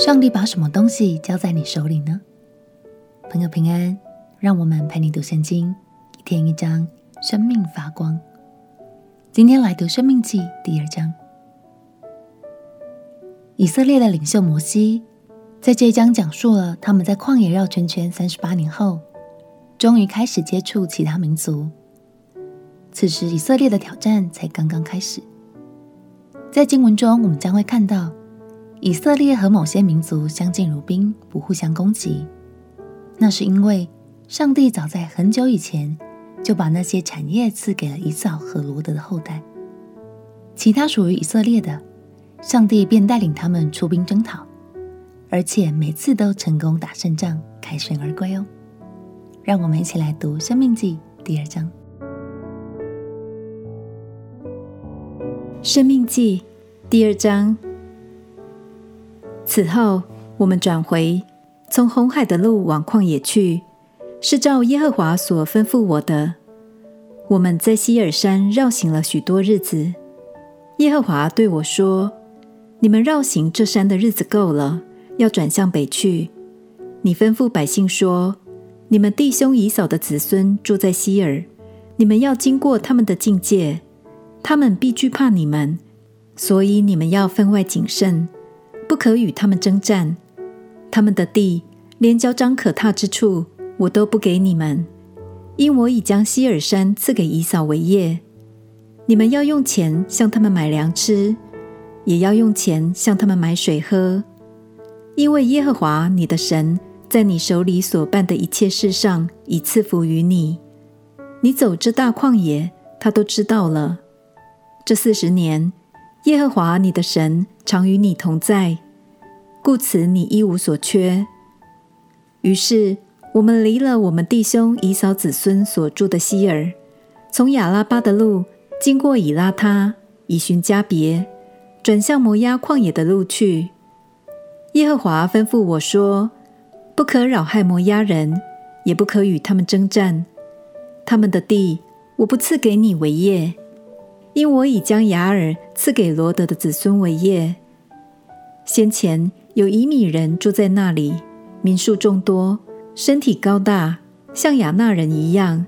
上帝把什么东西交在你手里呢？朋友平安，让我们陪你读圣经，一天一章，生命发光。今天来读《生命记》第二章。以色列的领袖摩西在这一章讲述了他们在旷野绕圈圈三十八年后，终于开始接触其他民族。此时以色列的挑战才刚刚开始。在经文中，我们将会看到。以色列和某些民族相敬如宾，不互相攻击。那是因为上帝早在很久以前就把那些产业赐给了以扫和罗德的后代。其他属于以色列的，上帝便带领他们出兵征讨，而且每次都成功打胜仗，凯旋而归哦。让我们一起来读《生命记》第二章。《生命记》第二章。此后，我们转回，从红海的路往旷野去，是照耶和华所吩咐我的。我们在西珥山绕行了许多日子。耶和华对我说：“你们绕行这山的日子够了，要转向北去。你吩咐百姓说：你们弟兄以扫的子孙住在西珥，你们要经过他们的境界，他们必惧怕你们，所以你们要分外谨慎。”不可与他们征战，他们的地连脚掌可踏之处，我都不给你们，因我已将西珥山赐给以扫为业。你们要用钱向他们买粮吃，也要用钱向他们买水喝，因为耶和华你的神在你手里所办的一切事上已赐福于你。你走这大旷野，他都知道了。这四十年。耶和华你的神常与你同在，故此你一无所缺。于是我们离了我们弟兄以扫子孙所住的西珥，从亚拉巴的路经过以拉他，以寻迦别，转向摩押旷野的路去。耶和华吩咐我说：不可扰害摩押人，也不可与他们争战，他们的地我不赐给你为业。因我已将雅尔赐给罗得的子孙为业。先前有以米人住在那里，民数众多，身体高大，像亚衲人一样。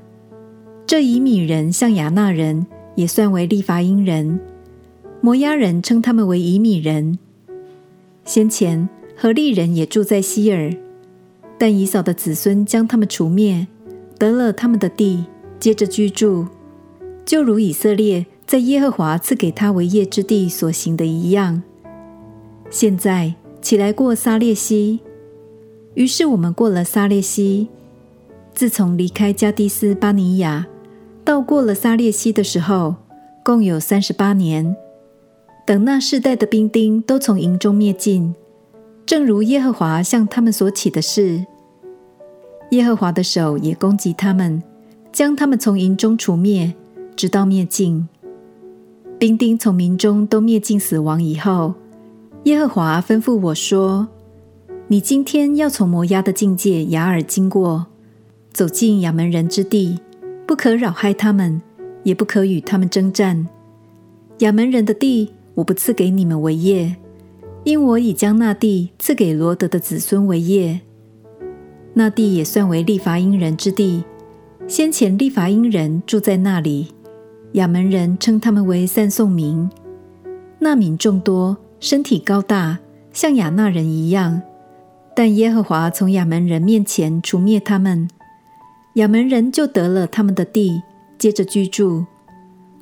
这以米人像亚衲人，也算为利乏音人。摩押人称他们为以米人。先前何利人也住在希尔，但以扫的子孙将他们除灭，得了他们的地，接着居住，就如以色列。在耶和华赐给他为业之地所行的一样。现在起来过撒列西。于是我们过了撒列西。自从离开迦低斯巴尼亚到过了撒列西的时候，共有三十八年。等那世代的兵丁都从营中灭尽，正如耶和华向他们所起的事，耶和华的手也攻击他们，将他们从营中除灭，直到灭尽。兵丁从民中都灭尽死亡以后，耶和华吩咐我说：“你今天要从摩押的境界雅尔经过，走进亚门人之地，不可扰害他们，也不可与他们争战。亚门人的地我不赐给你们为业，因我已将那地赐给罗得的子孙为业。那地也算为利乏音人之地，先前利乏音人住在那里。”亚门人称他们为散送民，那民众多，身体高大，像亚衲人一样。但耶和华从亚门人面前除灭他们，亚门人就得了他们的地，接着居住。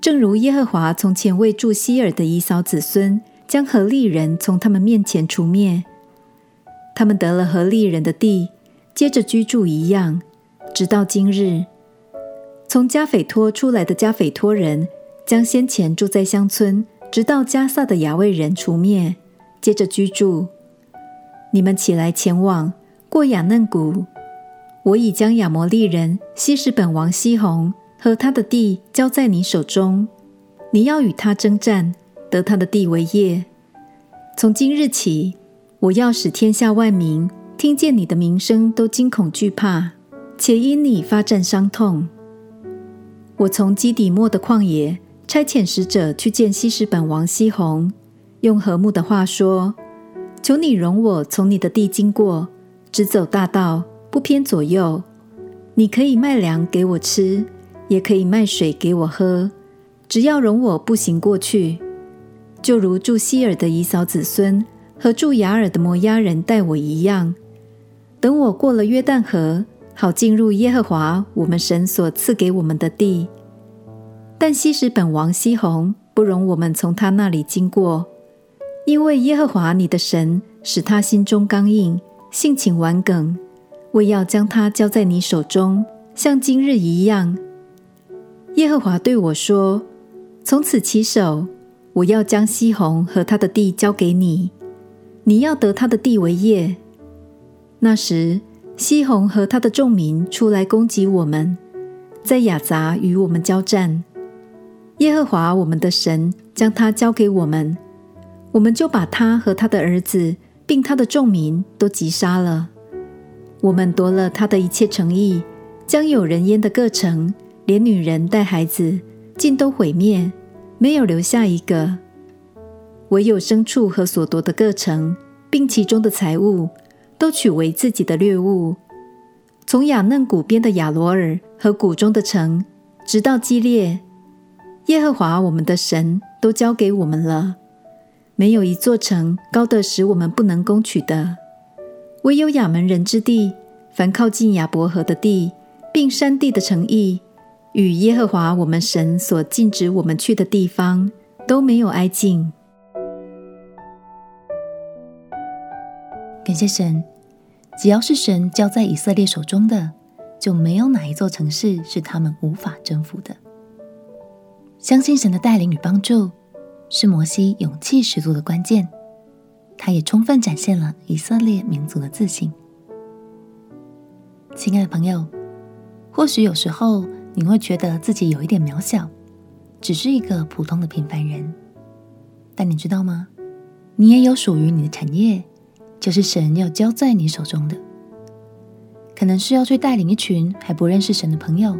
正如耶和华从前为住希珥的以扫子孙，将何利人从他们面前除灭，他们得了何利人的地，接着居住一样，直到今日。从加斐托出来的加斐托人，将先前住在乡村，直到加萨的亚卫人除灭，接着居住。你们起来前往，过亚嫩谷。我已将亚摩利人西什本王西宏和他的地交在你手中，你要与他征战，得他的地为业。从今日起，我要使天下万民听见你的名声都惊恐惧怕，且因你发战伤痛。我从基底末的旷野差遣使者去见希实本王西宏，用和睦的话说：“求你容我从你的地经过，只走大道，不偏左右。你可以卖粮给我吃，也可以卖水给我喝，只要容我步行过去。就如住西珥的以扫子孙和住雅尔的摩押人待我一样。等我过了约旦河，好进入耶和华我们神所赐给我们的地。但希实本王西宏不容我们从他那里经过，因为耶和华你的神使他心中刚硬，性情顽梗，为要将他交在你手中，像今日一样。耶和华对我说：“从此起手，我要将西宏和他的地交给你，你要得他的地为业。”那时，西宏和他的众民出来攻击我们，在雅杂与我们交战。耶和华我们的神将他交给我们，我们就把他和他的儿子，并他的众民都击杀了。我们夺了他的一切城邑，将有人烟的各城，连女人带孩子，尽都毁灭，没有留下一个。唯有牲畜和所夺的各城，并其中的财物。都取为自己的掠物，从雅嫩谷边的亚罗尔和谷中的城，直到基列，耶和华我们的神都交给我们了。没有一座城高得使我们不能攻取的，唯有亚门人之地，凡靠近雅伯河的地，并山地的城邑，与耶和华我们神所禁止我们去的地方，都没有挨近。感谢神，只要是神交在以色列手中的，就没有哪一座城市是他们无法征服的。相信神的带领与帮助，是摩西勇气十足的关键。他也充分展现了以色列民族的自信。亲爱的朋友，或许有时候你会觉得自己有一点渺小，只是一个普通的平凡人。但你知道吗？你也有属于你的产业。就是神要交在你手中的，可能是要去带领一群还不认识神的朋友，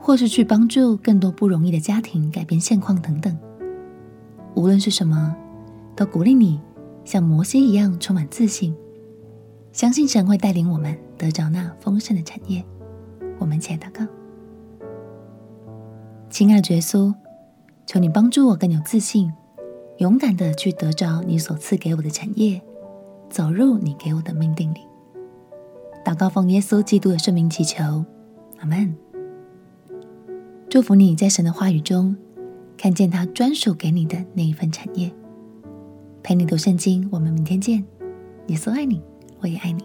或是去帮助更多不容易的家庭改变现况等等。无论是什么，都鼓励你像摩西一样充满自信，相信神会带领我们得着那丰盛的产业。我们一起来祷告，亲爱的耶稣，求你帮助我更有自信，勇敢的去得着你所赐给我的产业。走入你给我的命定里，祷告奉耶稣基督的圣名祈求，阿门。祝福你在神的话语中看见他专属给你的那一份产业。陪你读圣经，我们明天见。耶稣爱你，我也爱你。